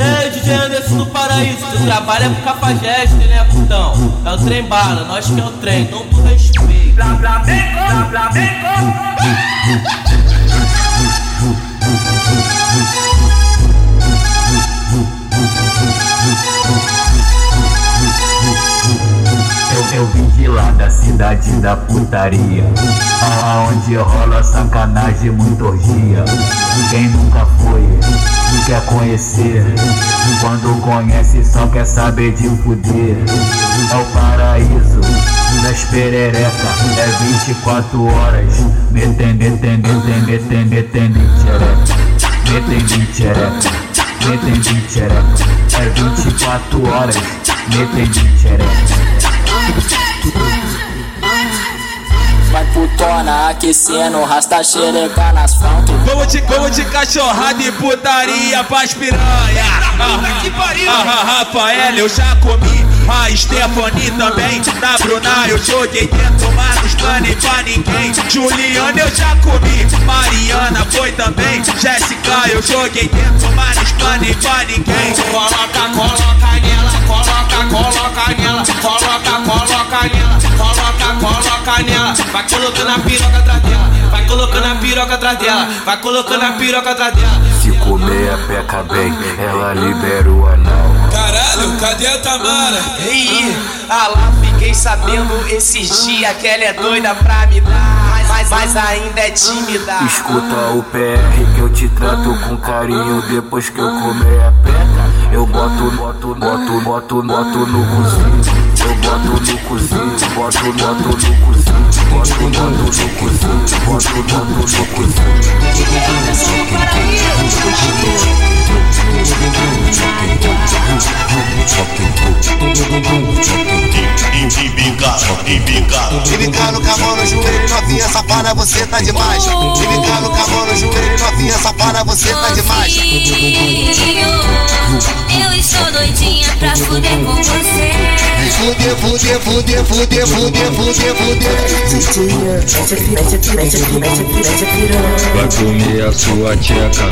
Ei, DJ Anderson do Paraíso, tu trabalha pro Cafajeste, né, putão? É o trem bala, nós que é o trem, não tu respeito. Blá, blá, bem, blá, Eu, eu vim de lá da cidade da putaria Aonde rola sacanagem, muita orgia Quem nunca foi, quer conhecer Quando conhece só quer saber de fuder É o paraíso das perereca É 24 horas Metendo, metendo, metendo, metendo, metendo xereca Metendo xereca Metendo xereca É 24 horas Metendo xereca putona aquecendo, rasta xereca nas asfalto. Vamos de, vamos de cachorrada e putaria pras piranha. Ah, que pariu! Ah, Rafael, eu já comi. A Stephanie também. Da Bruna eu joguei dentro, mas nos planos pra ninguém. Juliana eu já comi. Mariana foi também. Jéssica eu joguei dentro, mas nos planos pra ninguém. Coloca, coloca nela, coloca, coloca nela, coloca, coloca nela, coloca, coloca nela. Vai colocando a piroca atrás dela, vai colocando a piroca atrás dela, vai colocando a piroca atrás dela. Se comer a peca bem, ela libera o anal. Caralho, cadê a Tamara? Ei, ah lá, fiquei sabendo esses dias que ela é doida pra me dar, mas, mas ainda é tímida. Escuta o PR que eu te trato com carinho depois que eu comer a peca. Eu boto, boto, boto, boto, boto no cozinho. Eu boto no cozinho, boto, boto no cozinho. Boto, boto no cozinho, boto, boto no cozinho. Embicando com a mão no joelho, novinha safada, você tá demais. Embicando com a mão no joelho, novinha safada, você tá demais. Eu estou doidinha pra fuder com você. Fuder, fuder, fuder, fuder, fuder, fuder, fuder. Vai comer a sua tcheca.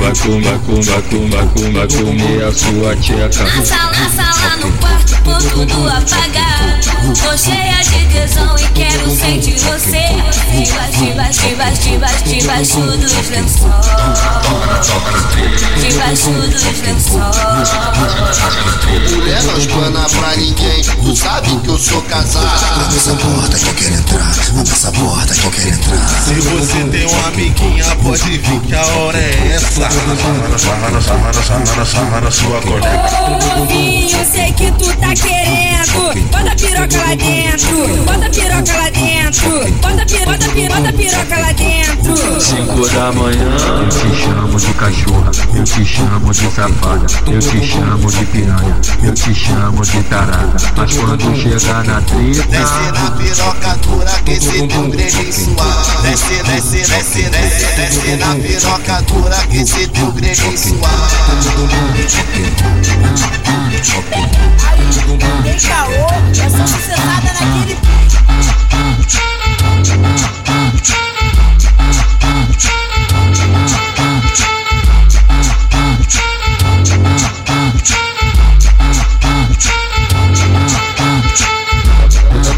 Vai comer, vai comer, vai comer, a sua tcheca. A sala, sala no quarto, por tudo apagado. Tô cheia de tesão e quero sentir você. Debaixo, debaixo, debaixo, debaixo dos lençóis. Debaixo dos lençóis. Mulher não espana pra ninguém, tu sabe que eu sou casado. Abre essa porta que eu quero entrar, abre essa porta que eu quero entrar. Se você tem uma amiguinha, pode vir que a hora é essa. Sarra na sua colega. Novinho, sei que tu tá querendo. Bota a piroca lá dentro. Bota a piroca lá dentro. Bota a piroca, bota a piroca, bota a piroca lá dentro. Cinco da manhã, eu te chamo de cachorra, eu te chamo de safada, eu te chamo de piranha, eu te chamo de tarada. Mas quando chegar na Desce treta, na piroca dura que esse teu grelhinho suave. Desce, desce, desce, desce, desce na piroca dura que esse teu mundo choque, tem é caô, sucessada naquele.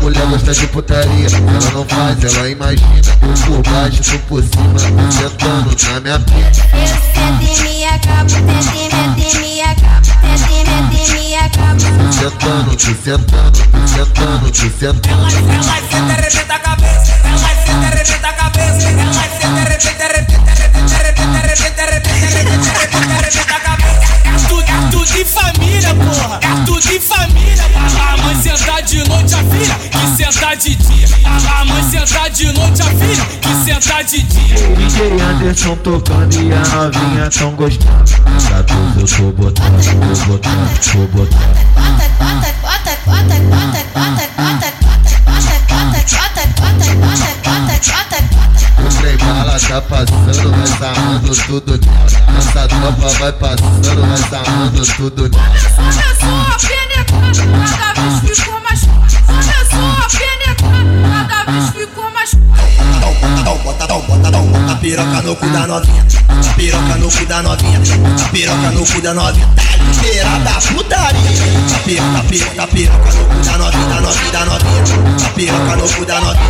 Mulher gosta de putaria, ela não faz, ela imagina. Por baixo, tu por cima, sentando na minha pica. Eu sento e me acabo, sento e me acabo, sento e me acabo. Sentando, tu sentando, tu sentando, tu sentando. Ela senta, arrebenta a cabeça, ela senta, arrebenta a cabeça, ela senta, arrebenta, arrebenta, arrebenta, arrebenta, arrebenta, arrebenta, arrebenta, arrebenta a cabeça. É tudo, de família, porra, é tudo de família. A mãe sentar de noite a filha, que sentar de dia. A mãe sentar de noite a filha, que sentar de dia. DJ Anderson tocando e a novinha tão gostando. Pra tudo eu tô botando, tô botando, tô botando. Bota, bota, bota, bota, bota, bota, bota, bota, tá passando, nós tá amando tudo. Nossa tropa vai passando, nós tá amando tudo. Essa pessoa penetrando, cada vez ficou mais forte. Essa pessoa penetrando, cada vez ficou mais forte. bota bota bota, dá bota, bota, piroca no cu da novinha. Piroca no cu da novinha. Piroca no cu da novinha. Beira da putaria. Piroca, piroca, piroca no cu da novinha, da novinha, da novinha. Piroca no cu da novinha.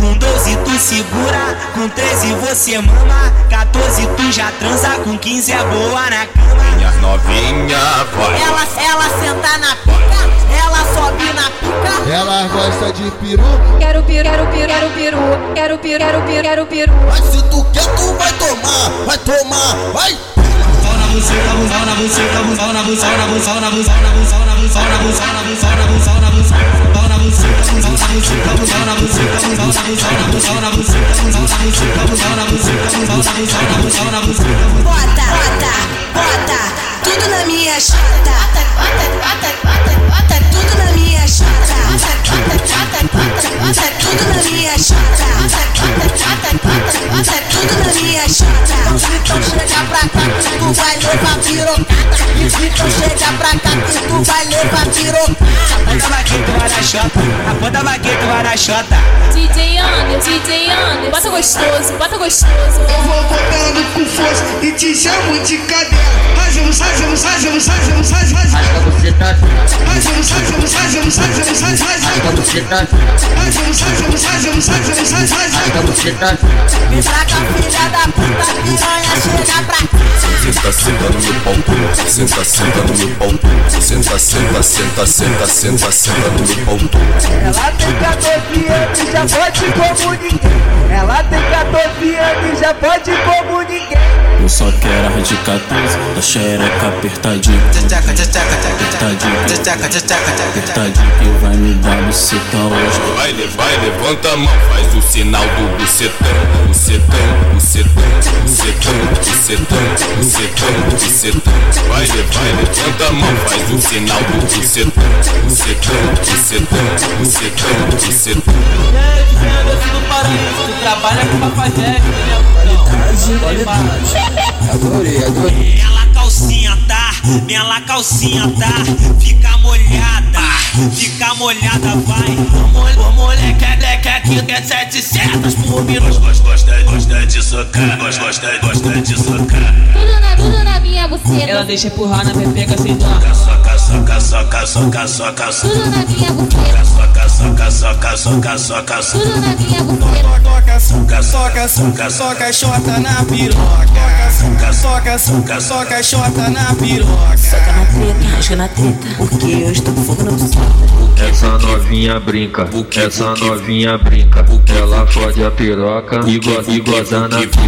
Com 12 tu segura, com 13 você mama, 14 tu já transa, com 15 é boa na cama. Minha novinha, vai. Ela, ela senta na pica, ela sobe na pica. Ela gosta de peru, Quero piru, quero piru, quero piru, quero piru, quero piru, quero piru. Mas se tu quer, tu vai tomar, vai tomar, vai. Bota, bota, tudo na minha chata. Bota, bota, bota, bota, tudo na minha chata. Bota, bota, bota, bota, tudo na minha chata. Bota, bota, bota, bota, tudo na minha chata. Então chega pra cá que tu vai levar pirocada. Então chega pra cá que tu vai levar pirocada. Bota vaqueta, vai na chota, bota vaqueta, vai na chota. DJ Anderson, DJ Anderson, bota gostoso, bota gostoso. Eu vou botando com força e te chamo de cadela. Rajamos, rajamos, rajamos, rajamos, Me traga filha da puta, piranha, chega pra. Senta, senta no meu pau, senta, senta no meu pau, senta, senta, senta, senta, senta, senta no meu pau. Ela tem 14 anos e já pode como ninguém. Ela tem 14 anos e já pode como ninguém. Eu só quero a de 14, da xereca apertadinho, apertadinho, apertadinho que vai me dar buceta hoje. Vai, vai, levanta a mão, faz o sinal do bucetão, bucetão, bucetão, bucetão, bucetão, bucetão, bucetão. Vai, vai, levanta a mão, faz o sinal do bucetão, bucetão, bucetão, bucetão, bucetão. Trabalha com papagé, Adorei, adorei. Minha calcinha minha calcinha tá, fica molhada, fica molhada, vai. Ô moleque, é leque aqui que é 700 por minuto. Gosta, gosta de socar, gosta, gosta, gosta de socar. Tudo na, tudo na minha buceta. Ela deixa empurrar na pepeca sem dó. Soca, soca, soca, soca, soca, soca. Soca, soca, soca, soca, soca, soca. Soca, soca, soca, Soca chota na piroca. soca, Soca, soca, soca chota na piroca. Soca na treta, rasga na treta, porque eu estou com fogo buceta. Essa novinha brinca, essa novinha brinca. Ela fode a piroca e, go e goza na pica.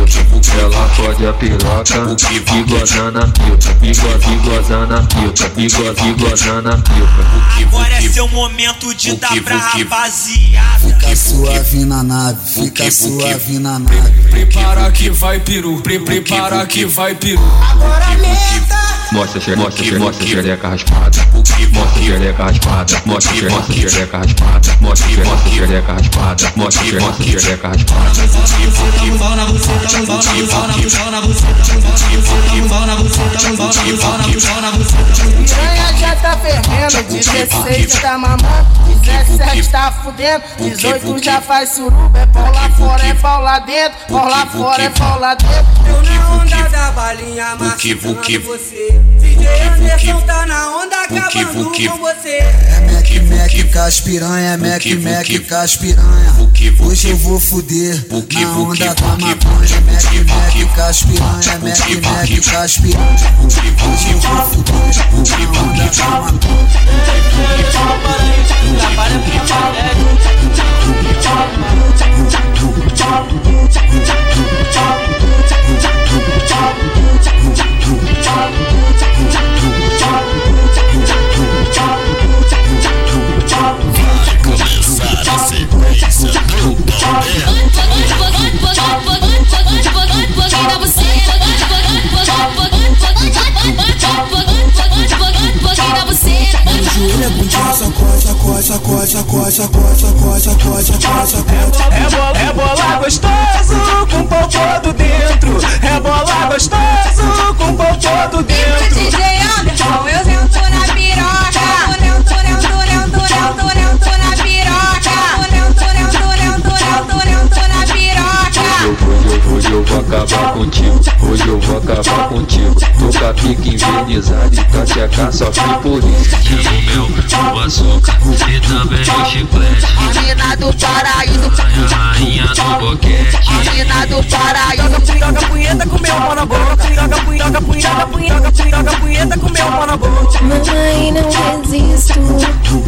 Ela fode a piroca e goza na pica. E, go e goza na pica. E, go na pica. Agora é seu momento de dar pra rapaziada. Fica suave na nave, fica suave na nave. Prepara que? vai peru, pre prepara que? vai peru. Mostra, xe- mostra, xe- mostra a xereca raspada. Mostra a xereca raspada. Mostra, xereca raspada. Mostra, xereca raspada. Mostra, xereca raspada. Piranha já tá fervendo, 16 tá mamando, 17 tá fudendo, 18 já faz suruba, é pau lá fora, é pau lá dentro, pau lá fora, é pau lá dentro. Eu na onda da balinha machucando você. DJ Anderson tá na onda acabando com você. É Mac, Mac, caspiranha, é Mac, Mac, caspiranha. Hoje eu vou fuder na onda da maconha. Mac, Mac, caspiranha, é Mac, Mac, caspiranha. Hoje eu vou fuder na onda da maconha. sacode, sacode, sacode, sacode, sacode, sacode, sacode. É bola, é bola gostoso com pau todo dentro. É bola gostoso com pau todo dentro. DJ Anderson, eu Yeah. Acabar contigo, hoje eu vou acabar contigo. Tô com a pica envernizada e checar só fui por isso. Chego meu, o açúcar e também o chiclete. A mina do paraíso, A rainha do boquete. a mina do paraíso. Joga punheta com meu mão na boca. Joga punheta, punheta, punheta, joga punheta com meu mão na boca. Mamãe, não resisto.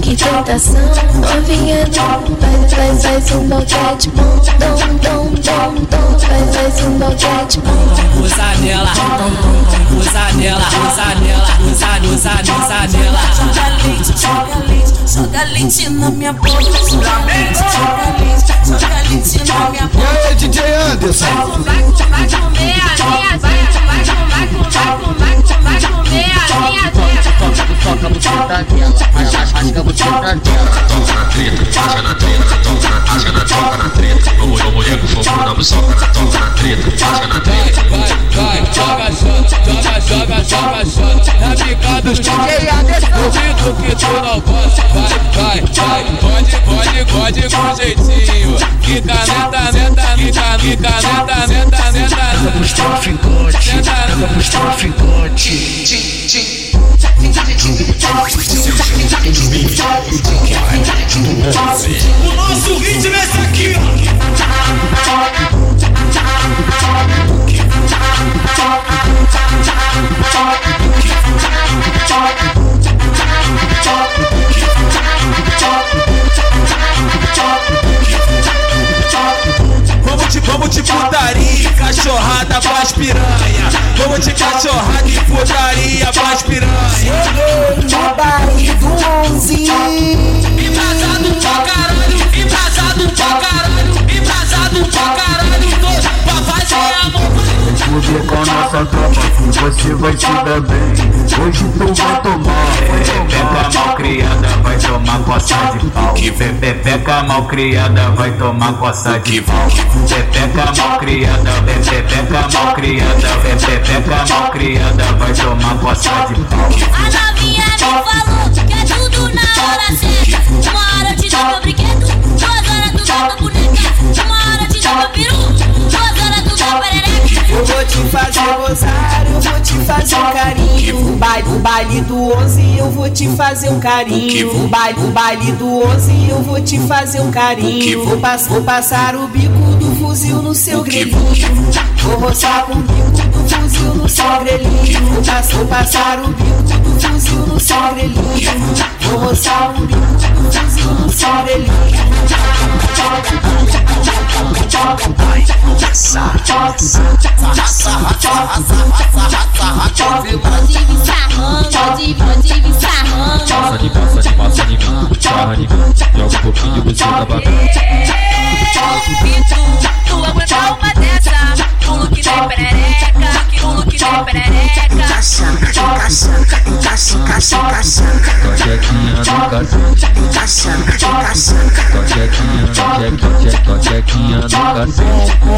Que tentação, novinha, não. Faz, faz, faz um boquete bom, dom, dom, dom, dom. Um. Usa nela, usa nela, usa nela, usa, usa, usa nela. Joga leite, joga leite, joga leite na minha boca. Joga leite, joga leite, joga leite na minha E boca. aí, DJ Anderson? Vai comer a minha vai, vai, vai, vai, vai, vai, vai comer a minha Toca você tá dela, rasga você tá dela. Toca na treta, rasga na treta, toca na rasga na toca na treta. Vamos, vamos, nego, fogo na buçoca, na toca na treta, rasga na treta. Vai, vai, joga shot, joga, joga, joga shot. Na picada do DJ Anderson. Duvido que tu não gosta. Vai, vai, vai. Pode, pode, pode com jeitinho. Que caneta, neta, que caneta, que caneta, neta, neta. pros traficantes, pega pros traficantes. O nosso ritmo é esse aqui, ó. Vamos de, vamos de putaria, cachorrada pras piranha. Vamos de cachorrada e putaria pras piranha. Cheguei no baile do 11. Embrasado pra caralho, embrasado pra caralho, pra caralho. Tô pra fazer amor. Fuder com a nossa tropa que você vai se dar bem Hoje tu vai tomar Pepeca mal criada vai tomar coça de pau Pepeca mal criada vai tomar coça de pau Pepeca mal criada, pepeca mal criada Pepeca mal criada vai tomar coça de pau falou que é tudo na hora certa. Uma hora eu te dou meu brinquedo, duas horas tu dá tua boneca. Uma hora eu te dou meu peru, duas horas tu dá perereca. Eu vou te fazer gozar, eu vou te fazer um carinho. O baile, o baile do 11, eu vou te fazer um carinho. O baile, o baile do 11, eu vou te fazer um carinho. Vou, pass, vou passar o bico do fuzil no seu grelhinho. Vou roçar com o bico do fuzil no seu grelhinho. Vou, pass, vou passar o bico do fuzil no seu grelhinho. Vou roçar o bico do fuzil no sarrando. Passa de passa de passa de mim, sarra de mim. Joga um pouquinho de buceta bacana.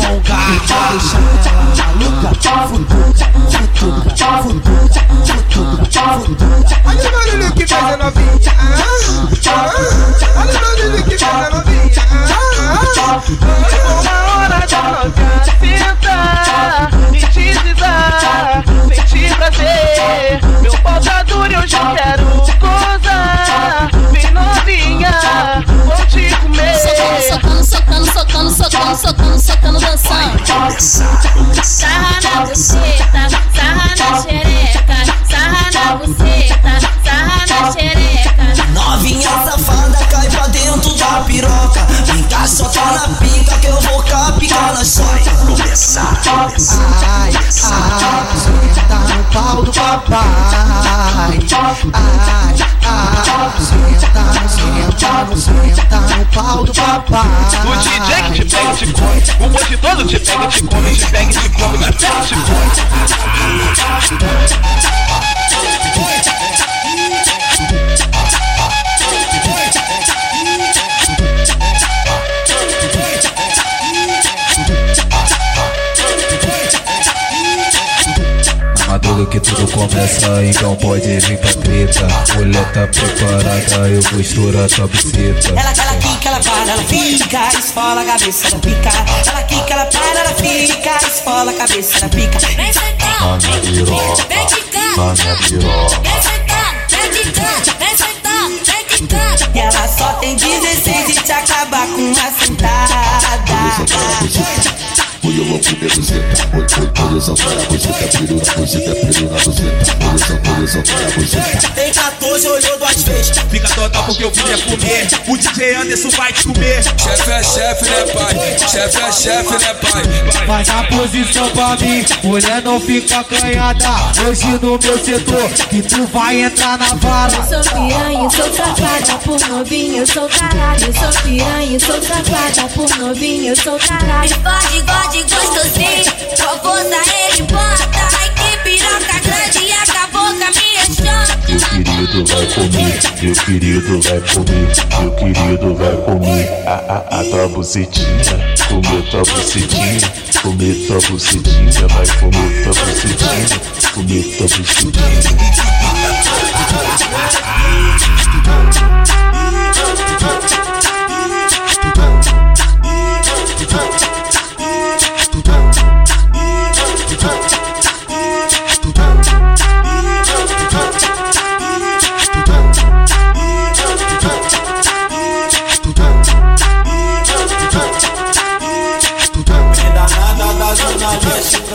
Com garra Deixa ela maluca futuca, futuca, futuca, chota Começar, Ai, ai, senta no pau do papai Ai, ai, senta senta senta no pau do papai O DJ que te pega e te come. O monte todo te pega e te come. Te pega e te come. Na tela te come. Que tudo começa, então pode vir pra treta. Mulher tá preparada, eu vou estourar tua buceta. Ela, ela quica, ela para, ela fica, esfola a cabeça, ela pica. Ela quica, ela para, ela fica, esfola a cabeça, ela pica. Vem sentar, Na minha piroca, vem quicar, na minha piroca. vem sentar, vem quicar, vem sentar, vem quicar. E ela só tem 16 e te acabar com uma sentada. Hoje eu vou comer buceta, hoje hoje eu só quero a buceta, piru na buceta, piru na buceta. Hoje eu só hoje eu só quero a buceta. Tem 14, olhou duas vezes. Fica total porque eu vim é comer. O DJ Anderson vai te comer. Chefe é chefe, né, pai? Chefe é chefe, né, pai? Faz a posição pra mim, mulher não fica acanhada. Hoje no meu setor, que tu vai entrar na Eu vala. sou piranha, sou safada, por novinho eu sou tarada. Eu sou piranha, sou safada, por novinho eu sou tarada. Pode, pode, gostosinho. Com força ele bota. Ai, que piroca grande e acabou com a minha chota. Meu querido vai comer, meu querido vai comer, meu querido vai comer a, a, a tua bucetinha, comer tua bucetinha, comer tua bucetinha, vai comer tua bucetinha, comer tua bucetinha.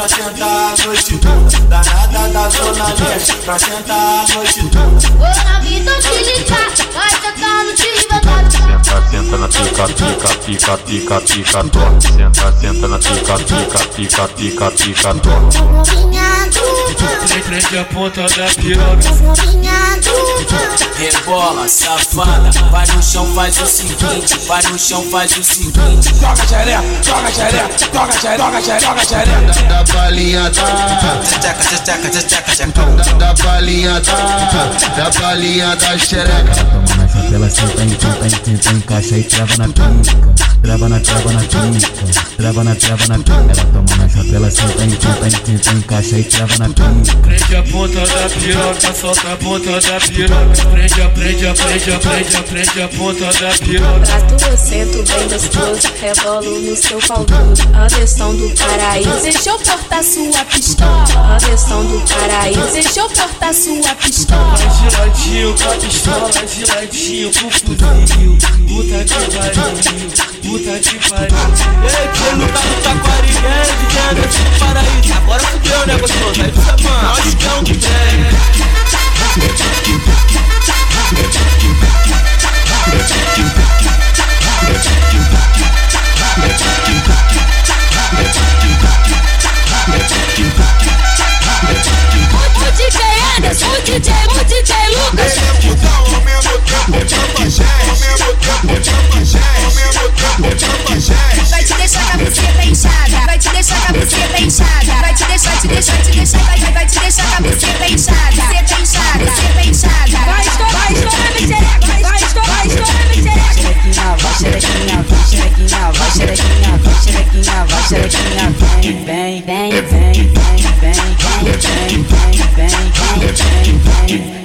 Pra sentar a noite. Danada da zona leste pra sentar a noite. Ô, tô te ligar. Vai tocando de verdade. Senta, senta na pica, pica, pica, pica, pica, to. Senta, senta na pica, pica, pica, pica, pica, to. Novinha dupla, Prende a ponta da piroca. Rebola, safada, vai no chão, faz o seguinte, vai no chão, faz o seguinte. Joga xereca, joga xereca, joga xereca, joga xereca, joga xereca. Da balinha da, Tcheca, tcheca, tcheca, tcheca. da, da balinha da, da balinha da xereca. Toma na chapela, senta, tenta, tenta, encaixa e trava na pica. Trava na, trava na pica. Trava na, trava na pica. Ela toma na chapela, senta, tenta, tenta, encaixa e trava na pica. Prende a ponta da piroca, solta a ponta da piroca. Prende a, prende a, prende a, prende a, prende a ponta da piroca. Trato eu sento bem gostoso, rebolo no seu pau duro. Anderson do paraíso, deixa eu portar sua pistola. Anderson do paraíso, deixa eu portar sua pistola. Vai de ladinho com a pistola, de ladinho com o fuzil. pariu, puta que pariu, puta que pariu. Ei, que não tá no taquarinha, dizendo que paraíso. Agora fudeu, né, gostoso? Aí tu tá mano, olha que é um que Outro DJ Anderson, o DJ, o DJ Lucas. Vai te deixar com a buceta inchada. Vai te deixar com a buceta inchada. Vai te deixar, te deixar, te deixar. Vai, vai, vai te deixar com a buceta inchada. Buceta inchada, buceta inchada. Vai estourar, vai estourar, me xereca. Vai estourar, vai estourar, me xereca. Vai xerequinha, vai xerequinha, vai xerequinha, vem, vem, vem,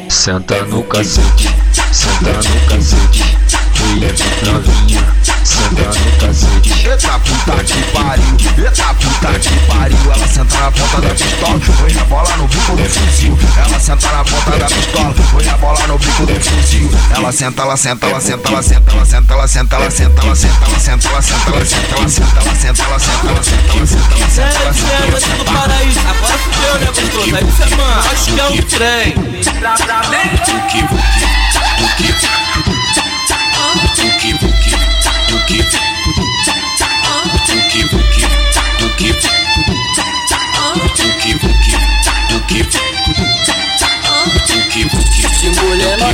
Senta é no cacete, senta é no cacete. Ei, é novinha, senta no cacete. Eita puta que pariu, eita puta que pariu. Ela senta na ponta da pistola, põe a bola no bico do fuzil. Ela senta na ponta da pistola, põe a bola no bico do fuzil. Ela senta, ela senta, ela senta, ela senta, ela senta, ela senta, ela senta, ela senta, ela senta, ela senta, ela senta, ela senta, ela senta, ela senta, ela senta, ela senta, ela senta, ela É, DJ senta, ela Anderson do senta. Paraíso. Agora fudeu, né, gostoso? Aí você, mano, nós que é um trem.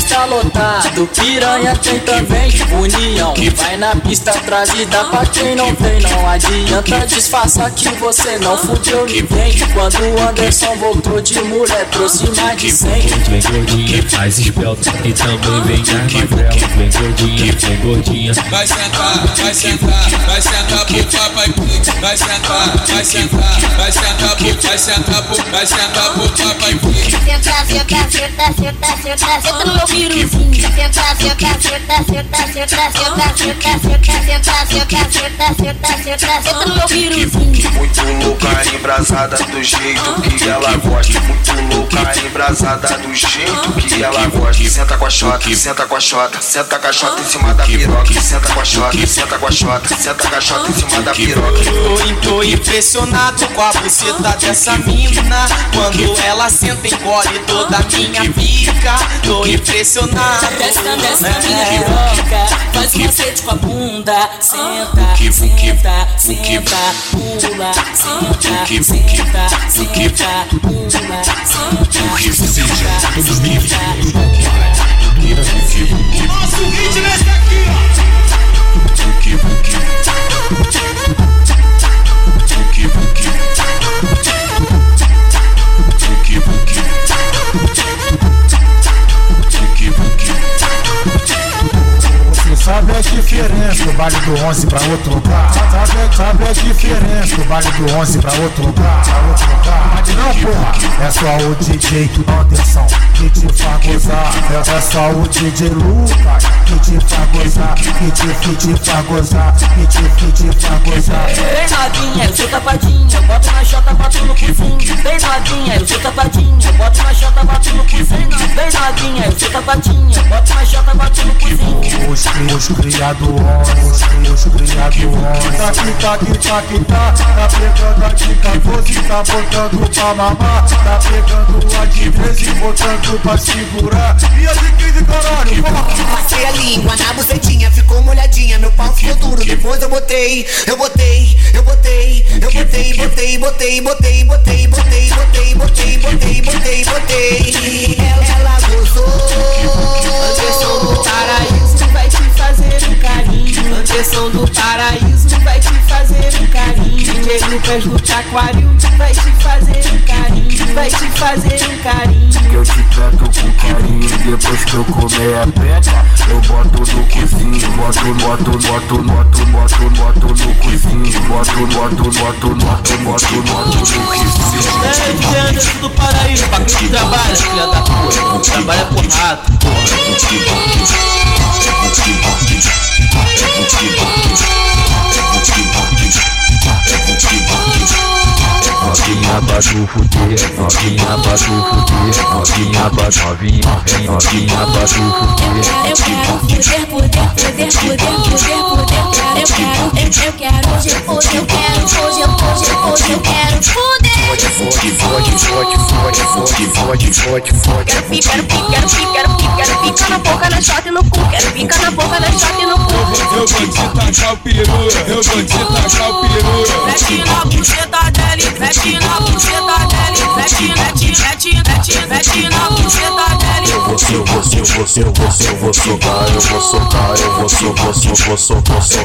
Tá lotado. Piranha tem também, união. Vai na pista atrás e dá pra quem não tem. Não adianta disfarçar que você não fudeu ninguém. Quando o Anderson voltou de mulher, trouxe mais de 100. Vem gordinha, mais esbelta e também vem mais magrela. Vem gordinha, vem gordinha. Vai sentar, vai sentar, vai sentar pro papai Pix. Vai sentar, vai sentar, vai sentar pro, vai sentar pro, vai sentar pro papai Pix. Senta, senta, senta, senta, senta, senta no meu piruzinho. Senta, senta, senta. Muito louca, embrasada do jeito que ela gosta. Muito louca, embrasada do jeito que ela gosta. Senta com a chota, senta com a chota, senta com a chota em cima da piroca. Senta com a chota, senta com a chota, senta com a chota em cima da piroca. Tô, tô impressionado com a buceta dessa mina. Quando ela senta, engole toda a minha pica. Tô impressionado impressionar. Já desce na piroca, faz macete com a bunda. Senta, senta, senta, pula, senta, senta, senta, pula, senta. Nosso ritmo é esse aqui, ó. Buki, buki. Buki, buki. Só a diferença do baile do 11 pra outro lugar? Sabe, a diferença do baile do 11 pra outro lugar? Pra outro lugar? Mas não, porra, é só o DJ Anderson que te faz gozar. É, só o DJ Lucas que te faz gozar. Que te, que te faz gozar. Que te, que te faz gozar. Bem novinha, eu sou tapadinha, boto na chota, bato no cozinho. Bem novinha, eu sou tapadinha, boto na chota, bato no cozinho. Bem novinha, eu sou tapadinha, boto na chota, bato no. Os, cri- os homens, os, os criado homens. Tá aqui, tá aqui, tá aqui, tá. Tá pegando a de 14, tá botando pra mamar. Tá pegando a de 13, botando pra segurar. E a de 15, caralho, Passei a língua na bucetinha, ficou molhadinha, meu pau ficou duro. Depois eu botei, eu botei, eu botei, eu botei, botei, botei, botei, botei, botei, botei, botei, botei, botei, botei. Anderson do paraíso vai te fazer um carinho. DJ Lucas do Taquaril vai te fazer um carinho. Vai te fazer um carinho. Que eu te trato com carinho Depois que eu comer a peca Eu boto no cozinho Boto, boto, boto, boto, boto, boto no cozinho Boto, boto, boto, boto, boto, boto no cozinho É, DJ Anderson do Paraíso, pra quem trabalha, filha da puta. Trabalha por rato, Abaixa o fuder, novinha, abaixa o fuder, novinha, poder, novinha, novinha, abaixa o fuder. Eu quero fuder, fuder, fuder, fuder, fuder, fuder. Eu quero, eu, eu quero hoje, hoje eu quero, hoje, hoje, hoje eu quero fuder. Quero pica, quero pica, quero pica, quero pica, quero pica na boca, na shot e no cu. Quero pica na boca, na shot e no cu. Eu vou te tacar o peru, eu vou te tacar o peru. Mete na buceta dele, mete na buceta dele, mete, mete, mete, mete, mete na buceta vou, eu vou, eu vou, eu vou, eu vou eu vou eu vou socar, vou socar, vou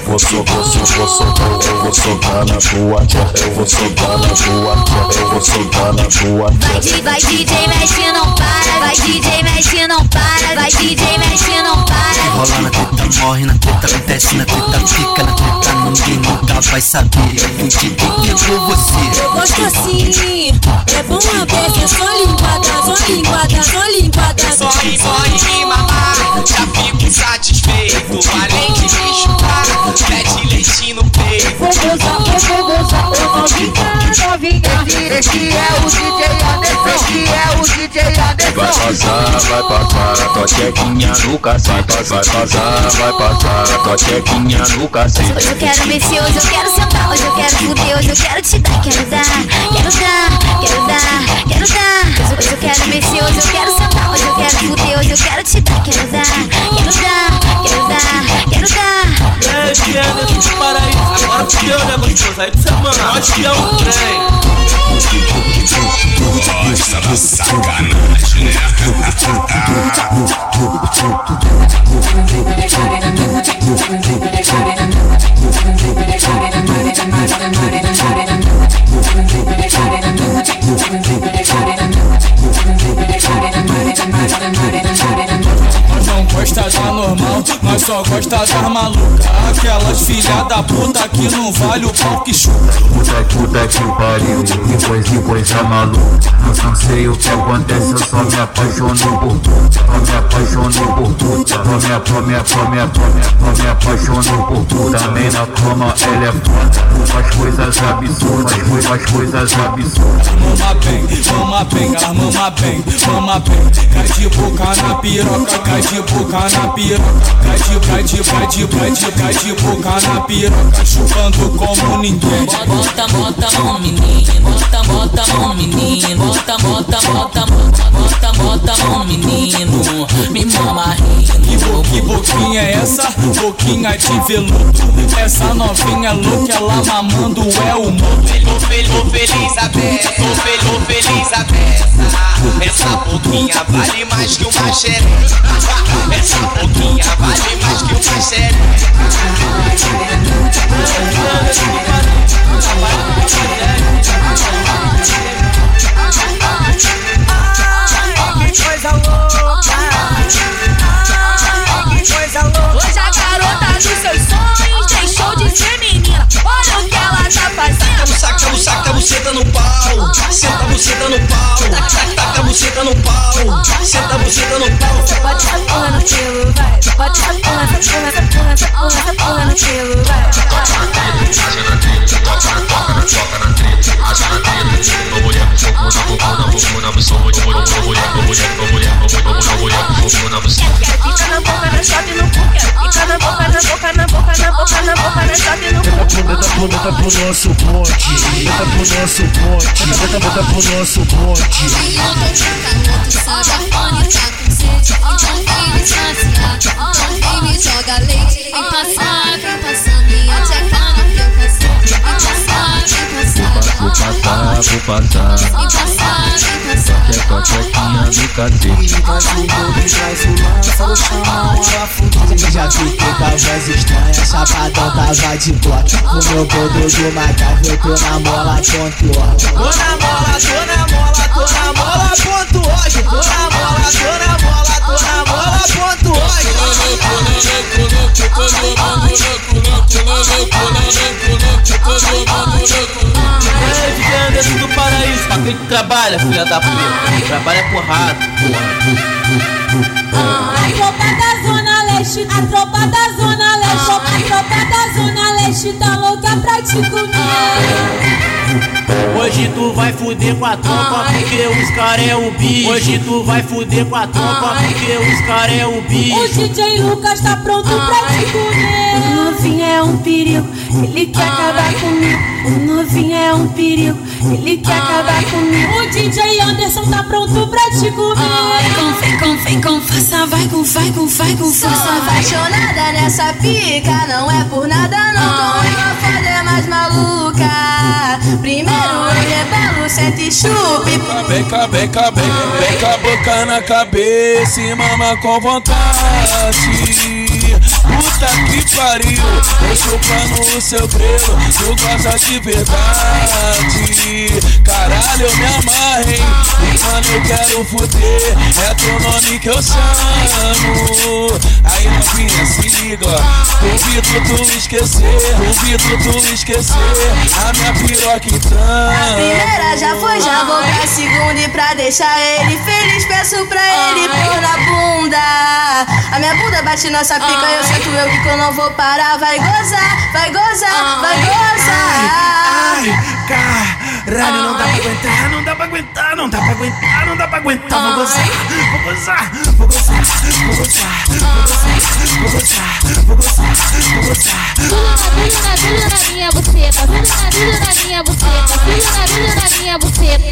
vou socar, vou socar, eu vou socar na tua tcheca, eu vou socar na tua tcheca, eu vou socar na tua Vai, tcheca. di- vai DJ, mexe, não para. Vai DJ, mexe, não para. Vai DJ, mexe, não para. Rola na treta, morre na treta, acontece na treta, fica na treta, ninguém nunca vai saber. Quem te pegou você? Eu gosto assim, é bom a peça, só linguada, só linguada, só linguada. Só em me mamar, já fico satisfeito. Além de me chutar, mete leitinho no peito. Vou gozar, eu vou gozar, eu vou ficar novinha. Esse é o DJ Anderson, esse é o DJ Vai Anderson. passar, vai passar, tua tchequinha no cacete Vai passar, vai passar, tua tchequinha no cacete Hoje eu quero mexer, hoje eu quero sentar, hoje eu quero fuder, hoje eu quero te dar, quero dar, quero dar, quero dar, quero dar. Hoje eu quero mexer, hoje eu quero sentar, hoje eu quero fuder, hoje eu quero te dar, quero dar, quero dar, quero dar. É, Anderson do Paraíso. Agora fudeu, né, que é um trem. Gosta da sacanagem, né? Só gosta das malucas. Aquelas filha da puta que não vale o pau que chuta. Puta, puta que pariu, que coisa, que coisa maluca Eu não sei o que acontece, eu só me apaixono por puta Só me apaixono por puta Só me, me, só me, me, só me apaixono por puta Também na cama ela é foda Faz coisas absurdas, faz, coisas absurdas Mama bem, mama bem, ela mama bem, mama bem. Cai de boca na piroca, cai de boca na piroca. Cai de, cai de, cai de, cai de, cai de boca na piroca. Chupando como ninguém. Bota, bota a mão, menino. Bota, bota a mão, menino. Bota, bota, bota, bota, bota, bota a mão, menino. Me mama rindo. que boquinha é essa? Boquinha de veludo. Essa novinha louca, ela mamando é o mundo. Tô feliz, tô feliz a beça, tô feliz, tô feliz a beça. Essa boquinha vale mais que uma xereca. Essa boquinha vale mais 哈哈哈哈哈哈哈哈 Senta a buceta no pau. Taca, a buceta no pau. Senta a buceta no pau. Essa porra no quilo, vai. Essa porra no quilo, vai. Fica na boca, na shot e no cu. Quero ficar na boca, na boca, na boca, na boca, na boca, na shot e no. Bota pro, bota pro nosso bonde. Bota pro nosso bonde. Bota, bota pro nosso bonde. Me joga leite vem passar minha tcheca no Vou passar, vou passar. Passar Checa, chequinha no cacete. No. Já fiquei com a voz estranha, chapadão tava de bloco O meu bodo de macaco, eu tô na mola, ponto ó Tô na mola, tô na mola, tô na mola, ponto hoje. Tô na mola, tô na mola, tô na mola, ponto hoje. É, DJ Anderson do Paraíso. Pra quem que trabalha, filha da puta? Trabalha é porrada, A tropa da Zona Leste, a tropa da Zona Leste, a tropa da Zona Leste tá louca pra te comer. Hoje tu vai fuder com a tropa porque os cara é o bicho. Hoje tu vai fuder com a tropa porque os cara é o O bicho. DJ Lucas tá pronto pra te comer. Novinho é um perigo, ele quer acabar comigo. Novinho é um perigo, ele quer acabar comigo. O DJ Anderson tá pronto pra te comer. Vem com, vem com, vem com força, vai com, vai com, vai com Sou força, vai apaixonada nessa pica, não é por nada não. Com uma foda é mais maluca. Primeiro rebelo, senta e chupe. Vem cá, vem cá, vem, vem a boca na cabeça e mama com vontade. Puta que pariu, tô chupando o seu grelo, tu gosta de verdade. Caralho, eu me amarrei, e mano eu quero fuder, é teu nome que eu chamo. Aí novinha, se liga, duvido tu esquecer, duvido tu esquecer, a minha piroca A então. primeira já foi, já vou pra segunda e pra deixar ele feliz peço pra ele pôr na bunda. A minha bunda bate nessa pica, eu sinto eu que eu não vou parar. Vai gozar, vai gozar, vai gozar. Ai, caralho, não dá pra aguentar, não dá pra aguentar, não dá pra aguentar, não dá pra aguentar. Vou gozar, vou gozar, vou gozar, vou gozar, vou gozar, vou gozar, vou gozar, vou gozar. Tudo na, tudo na, minha buceta Tudo na, tudo na minha buceta Tudo na, tudo na minha buceta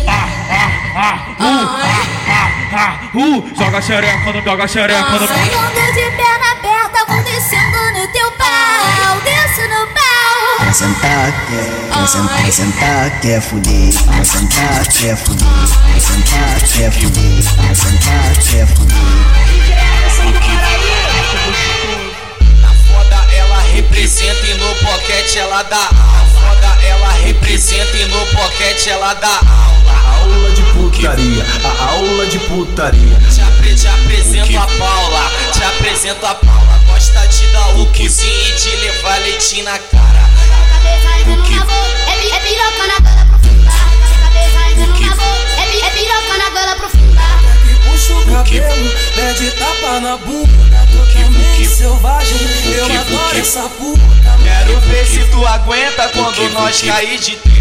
Uh, joga xereca, não joga xereca, não Segundo de perna aberta Vou descendo no teu pau Desço no pau quer sentar, quer, quer sentar, quer sentar, quer fuder, quer sentar, quer fuder, quer sentar, quer fuder, quer sentar, quer Na foda ela representa e no pocket ela dá aula. Foda ela representa e no pocket ela dá aula. Aula de putaria, a aula de putaria. Te, apre te apresento a Paula, te apresento a Paula. Gosta de dar o cozinho e de levar leitinho na cara. O que? É, é piroca na gola profunda. É, é piroca na gola que puxa o cabelo, pede tapa na bunda. Totalmente selvagem, eu adoro essa puta. Quero ver se tu aguenta quando nós cair de treta.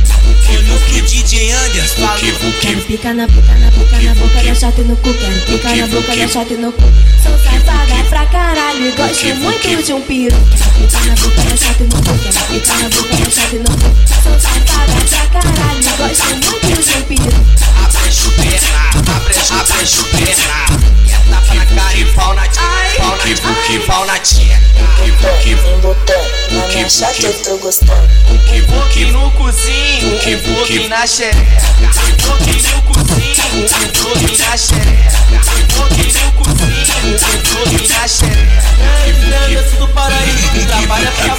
que DJ Anderson falou. Quero picar na boca, na boca, na boca da chata e no cu. Quero picar na boca da chata e no cu. Sou safada pra caralho e gosto muito de um piru. Quero picar na boca da chata e no cu. Quero picar na boca da chata e no cu. Sou safada pra caralho e gosto muito de um piru. Abre a chuperna, abre, abre a chuperna. E tapa na cara e pau na tia, pau na tia, pau na tia. Na minha chata eu tô gostando. Um pouquinho no cozinho, um pouquinho na xereca. Um pouquinho no cozinho, um pouquinho na xereca. Um pouquinho no cozinho, um pouquinho na xereca. Anderson do Paraíba, trabalha pra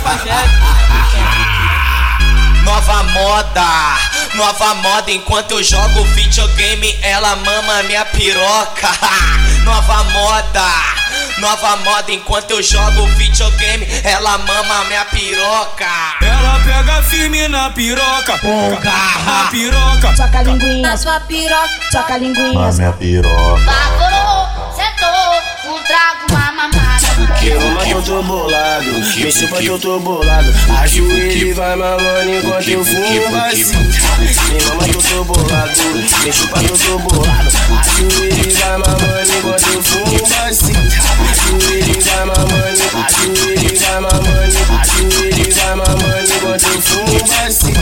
Nova moda, nova moda. Enquanto eu jogo videogame, ela mama minha piroca. Nova moda, nova moda. Enquanto eu jogo videogame, ela mama minha piroca. Ela pega firme na piroca, na piroca. Soca a linguinha na sua piroca. Soca a linguinha. Na minha piroca. Vaporou, sentou, um trago, uma mamada. Mama que eu tô bolado, me chupa que eu tô bolado. Ajoelha e vai mamando enquanto eu fumo vazio Me mama que eu tô bolado, me chupa que eu tô bolado. Ajoelha e vai mamando enquanto eu fumo vazio Ajoelha e vai mamando, ajoelha e vai mamando Ajoelha e vai mamando enquanto eu fumo vazio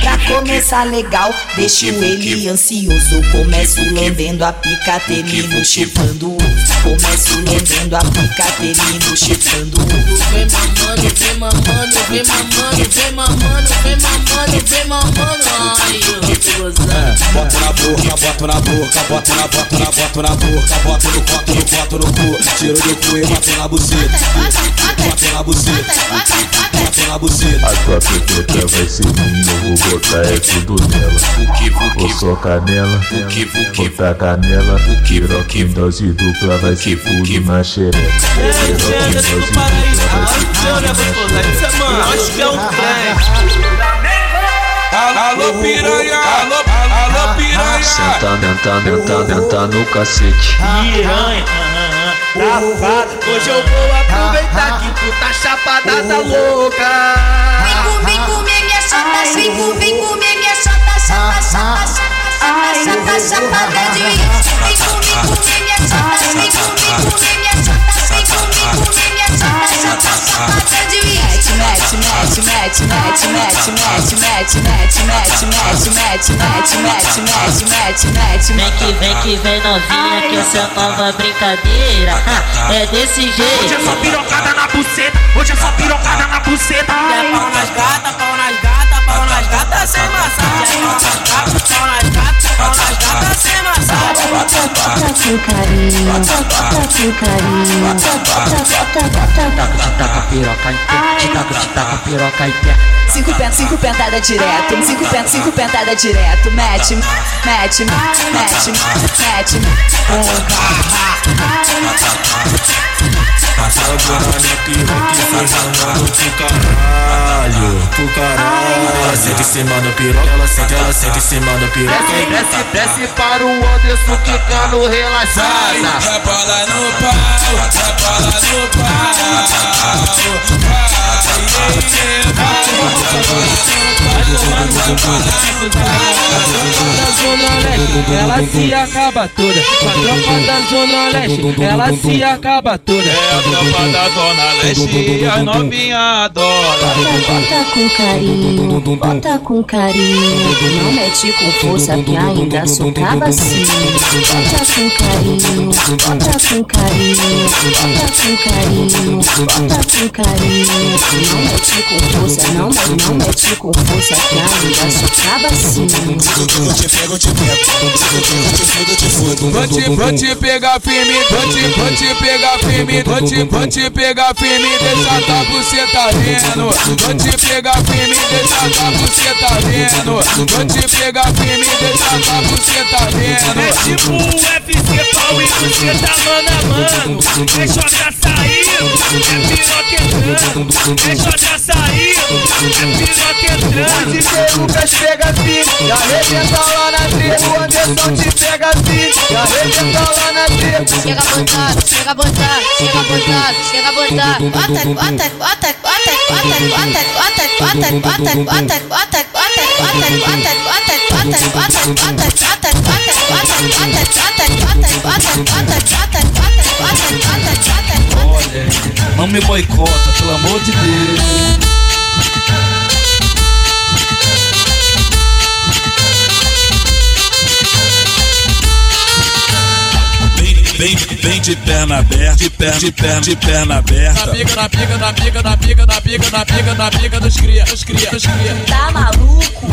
Pra começar legal, deixo ele ansioso. Começo lambendo a pica, termino chupando o. Começo lambendo a pica, termino chupando o ovo. Vem mamando, vem mamando, vem mamando, vem mamando, vem mamando, vem mamando. Ai, eu tô gozando. Bota na boca, bota na boca, bota na bota na bota na boca, bota no coto, no coto, no cu. Tiro do cu e bota na buceta. Bota na buceta. Bota na buceta. A tua pepeca vai ser minha, eu vou botar é tudo nela. Vou socar nela, botar canela. Piroca em dose dupla vai ser pulo na xereca. Em dose dupla vai ser pulo na xereca. Acho que é um trem. Alô piranha, alô, alô piranha. Senta, senta, senta, senta no cacete. Piranha, safada. Hoje eu vou aproveitar que tu tá chapada, tá louca. Vem com- vem comer minha chata, vem com- vem comer minha chata, chata, chata, chata, chata, chata, comer, comer chata, comer, comer chata, comer, comer chata, chata, chata, Vem que vem que vem novinha que essa é nova brincadeira ah, é desse jeito. Hoje é só pirocada na buceta, hoje é só pirocada na buceta. É pau nas gatas, pau nas gatas pau nas gatas sem massagem. Pau nas gatas, pau nas gatas, sem massagem. Bota seu carinho, bota seu carinho, Taca piroca em pé, taca, taca piroca em pé. Cinco penta, cinco pentada direto, cinco penta, cinco pentada direto, mete, mete, mete, mete, Passava na minha piroca e ralando pro caralho, pro caralho Ela sente em cima do piroca, ela sente, em cima do piroca Desce, desce para o Anderson quicando relaxada. Rebola no pau, rebola no pau. Ela se acaba toda. Com a tropa da Zona Leste, ela se acaba toda. Tropa da Zona Leste, as novinha adora. Bota com carinho, bota com carinho. Não mete com força que ainda socava assim. Bota com carinho, bota com carinho, bota com carinho, bota com carinho. Não mete com força, não, não mete com força que ainda socava assim. Vou te pego, eu te pego. Vou te fudo, eu te fudo. Vou te, vou te pegar firme, vou te, vou te pegar firme, vou te, vou te pegar firme, deixa tua buceta vendo. Vou te pegar firme, deixa tua buceta vendo. Vou te pegar firme, deixa tua buceta vendo. É tipo um UFC pau e tá mano a mano. É joga saindo, é piroca entrando. É joga saindo, DJ Lucas pega assim, e arrebenta lá na tribo. Anderson te pega assim, e arrebenta lá na tribo. Chega botando, chega botando, chega botando, chega botando. Bota, bota, bota, bota, bota, bota, bota, bota, bota, bota, bota, bota, bota, bota, bota, bota, bota, bota, bota, Não me boicota, pelo amor de Deus. Vem, vem de perna aberta, de perna, de perna, de perna aberta. Na pica, na pica, na pica, na pica, na pica, na pica, na pica dos cria, dos cria, dos cria. Tá maluco?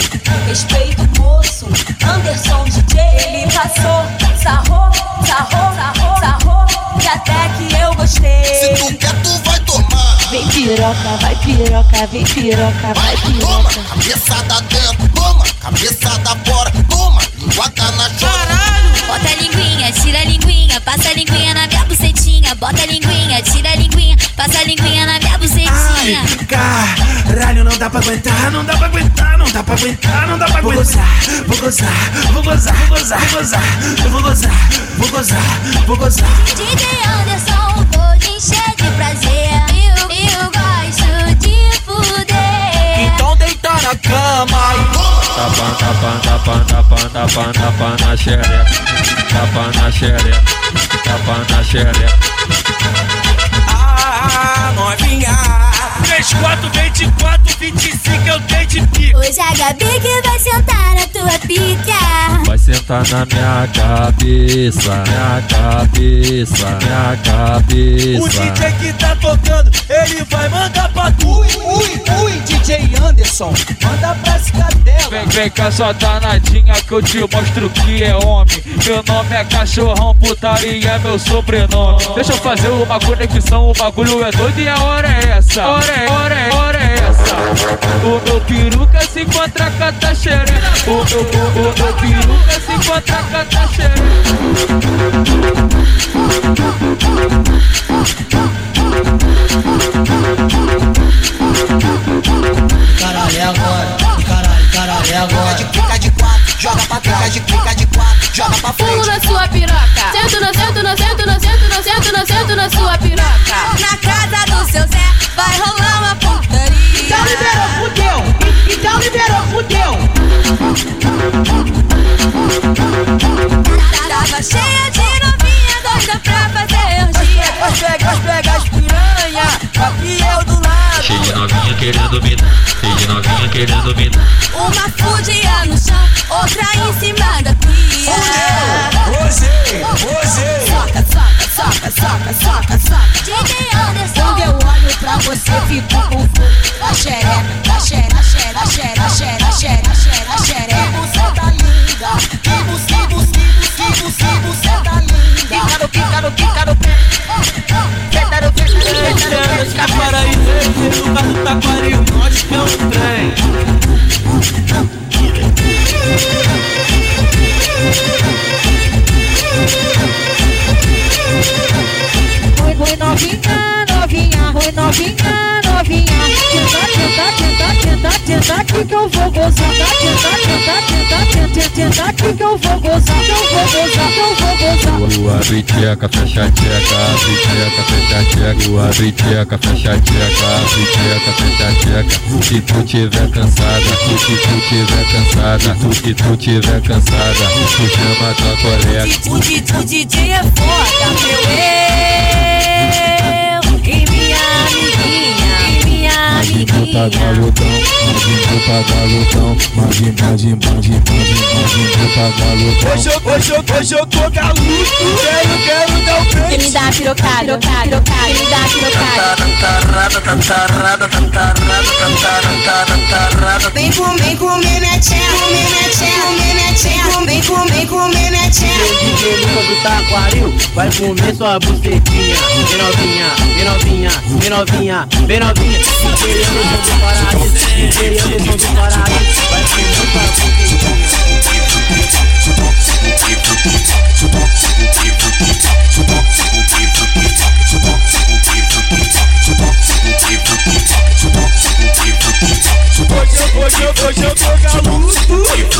Respeita o moço. Anderson DJ, ele passou, sarrou, sarrou, sarrou, sarrou. E até que eu gostei. Se tu quer, tu vai tomar. Vem piroca, vai piroca, vem piroca, vai Toma, piroca. cabeçada dentro, toma, cabeçada fora, toma, linguada na chora. Bota a linguinha, tira a linguinha, passa a linguinha na minha bucetinha. Bota a linguinha, tira a linguinha, passa a linguinha na minha bucetinha. Caralho, não dá pra aguentar, não dá pra aguentar, não dá pra aguentar, não dá pra aguentar. Vou gozar, vou gozar, vou gozar, vou gozar, vou gozar, eu vou gozar, vou gozar, vou gozar. DJ Anderson, vou te encher de prazer. Eu, eu gosto de fuder. Então deita na cama. Tapa, tapa, tapa, tapa, tapa, tapa na xereca. Tapa na xereca. Tapa na xereca. Novinha. 34, 24, 25 eu dei de pico. Hoje a Gabi que vai sentar na tua pica. Vai sentar na minha cabeça, minha cabeça, minha O cabeça. DJ que tá tocando, ele vai mandar pra tu. Ui, ui, DJ Anderson, manda pra cidadela. Vem, vem cá, só danadinha que eu te mostro que é homem. Meu nome é cachorrão, putaria é meu sobrenome. Deixa eu fazer uma conexão, o bagulho é doido e a hora é essa. Hora é, hora é, hora é essa. O meu peruca se encontra com a tua xereca. O meu, o, o meu peruca se encontra com a tua xereca. Caralho, é agora, caralho, caralho, é Fica agora. de clica de quatro, joga pra trás, de clica de quatro, joga pra Pulo frente. na sua piroca. Sento, no sento, no sento, no sento, no sento, no sento na sua piroca. Na casa do seu Zé vai rolar uma putaria. Então liberou, fudeu. Então liberou, fudeu. Tava cheia de novinha, doida pra fazer orgia. Nós pega, nós pega as piranha, aqui eu do lado. Cheio de novinha querendo me dar, cheio de novinha querendo me dar. Uma fudia no chão, outra em cima da pia. Hoje, hoje. Soca, soca, soca, soca, soca, soca. DJ Anderson. Quando eu olho pra você, fico com fogo da xereca, da xereca, da xereca, da xereca, da xereca, da xereca, da xereca. Você tá linda, que você, você, você, você, você tá linda. Fica no, fica no, fica no pé. Senta no pé, senta no pé, senta no pé. Paraíso, no caso do Taquari, nós que é um trem. Novinha, novinha. Tenta, tenta, tenta, tenta, tenta aqui que eu vou gozar. Tenta, tenta, tenta, tenta, tenta aqui que eu vou gozar. Que eu vou gozar, que eu vou gozar. Tua biteca, fecha tcheca, biteca, fecha tcheca. Tua biteca, fecha tcheca, biteca, fecha a xereca. Se tu tiver cansada, se tu tiver cansada, se tu tiver cansada, tu chama tua colega. O, DJ é foda, meu eu Magin tá galudão, Magin tá galudão, Magin, Magin, Magin, Tá. Hoje eu, hoje eu, hoje eu tô galudo, quero, quero dar o Quem peito. me dá pirocada, pirocada, pirocada, me dá pirocada. Vem comer, comer minha tcheca, comer minha tcheca, comer minha tcheca. Vem comer, comer minha tcheca. DJ Lucas do Taquaril vai comer sua bucetinha. Vem novinha, vem novinha, vem novinha, vem novinha. Anderson do Paraíso, Anderson do Paraíso vai comer sua bucetinha. Hoje eu, hoje eu, hoje eu tô galudo,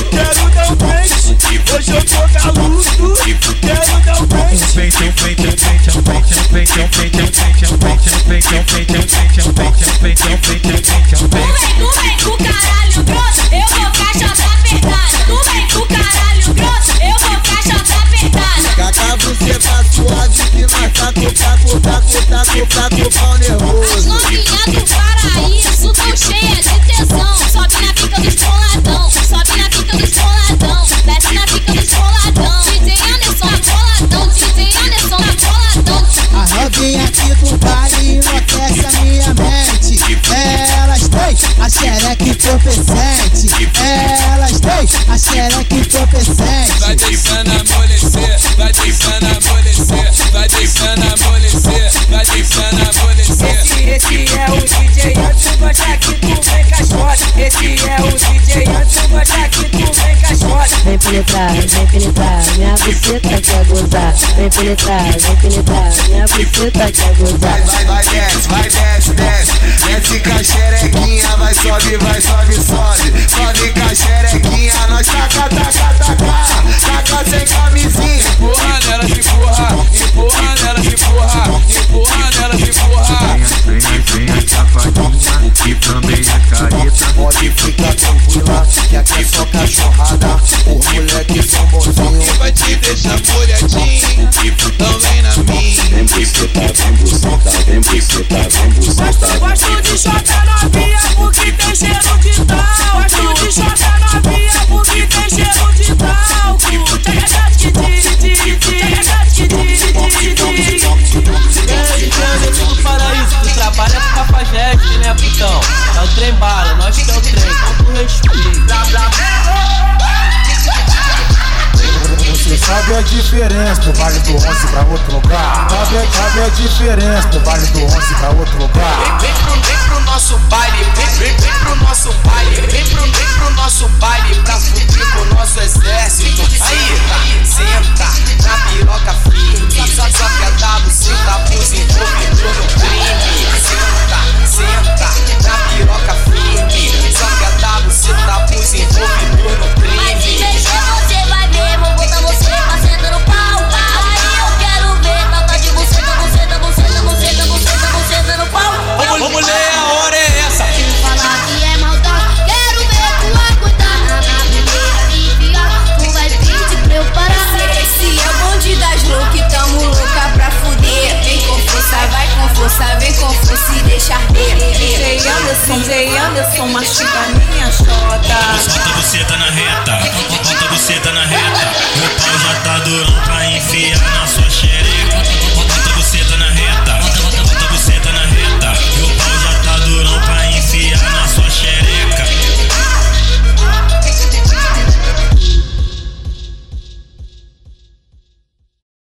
quero dar o peito. Hoje eu tô galudo, quero dar o peito. Tu vem, tu vem pro caralho grosso, eu vou caixota apertada. Com taco, taco, taco, taco, pau As nervoso. novinhas do paraíso tão cheia de tesão. Sobe na pica do escoladão, sobe na pica do escoladão, desce na pica do escoladão. DJ Anderson na boladão, DJ Anderson na boladão. A novinha aqui do baile enlouquece a minha mente. Elas têm a xereca entorpecente. Penetrar, vem penetrar, minha buceta quer gozar. Vem penetrar, vem penetrar, minha buceta quer gozar. Vai, vai, desce, vai, desce, desce. Desce com a xerequinha, vai, sobe, vai, sobe, sobe. Sobe com a xerequinha, nós taca, taca, taca. Taca sem camisinha. Empurra nela, se empurra, empurra nela, se empurra, empurra nela, se empurra. Venha, venha, safadinha, e também a careta. Pode ficar tranquila, que aqui é só cachorrada. Os são bonzinhos. Vai te deixar molhadinho, então vem na minha. Vem buceta, vem buceta, vem buceta, vem buceta. Gosto, de chota novinha porque tem cheiro de tal. Sabe a diferença do Vale do 11 pra outro lugar? Sabe, sabe a diferença do Vale do 11 pra outro lugar? Vem pro, vem pro nosso baile, vem, vem, vem pro nosso baile, vem pro, vem pro nosso baile pra fuder com o nosso exército. Aí, senta na piroca firme, só que a W senta pros envolvidos no crime. Senta, senta na piroca firme, só que a W senta pros envolvidos no crime. deixar rir. Anderson, DJ Anderson, mastiga a minha chota. Bota você tá na reta, bota você tá na reta. Meu pau já tá durão pra enfiar na sua xereca.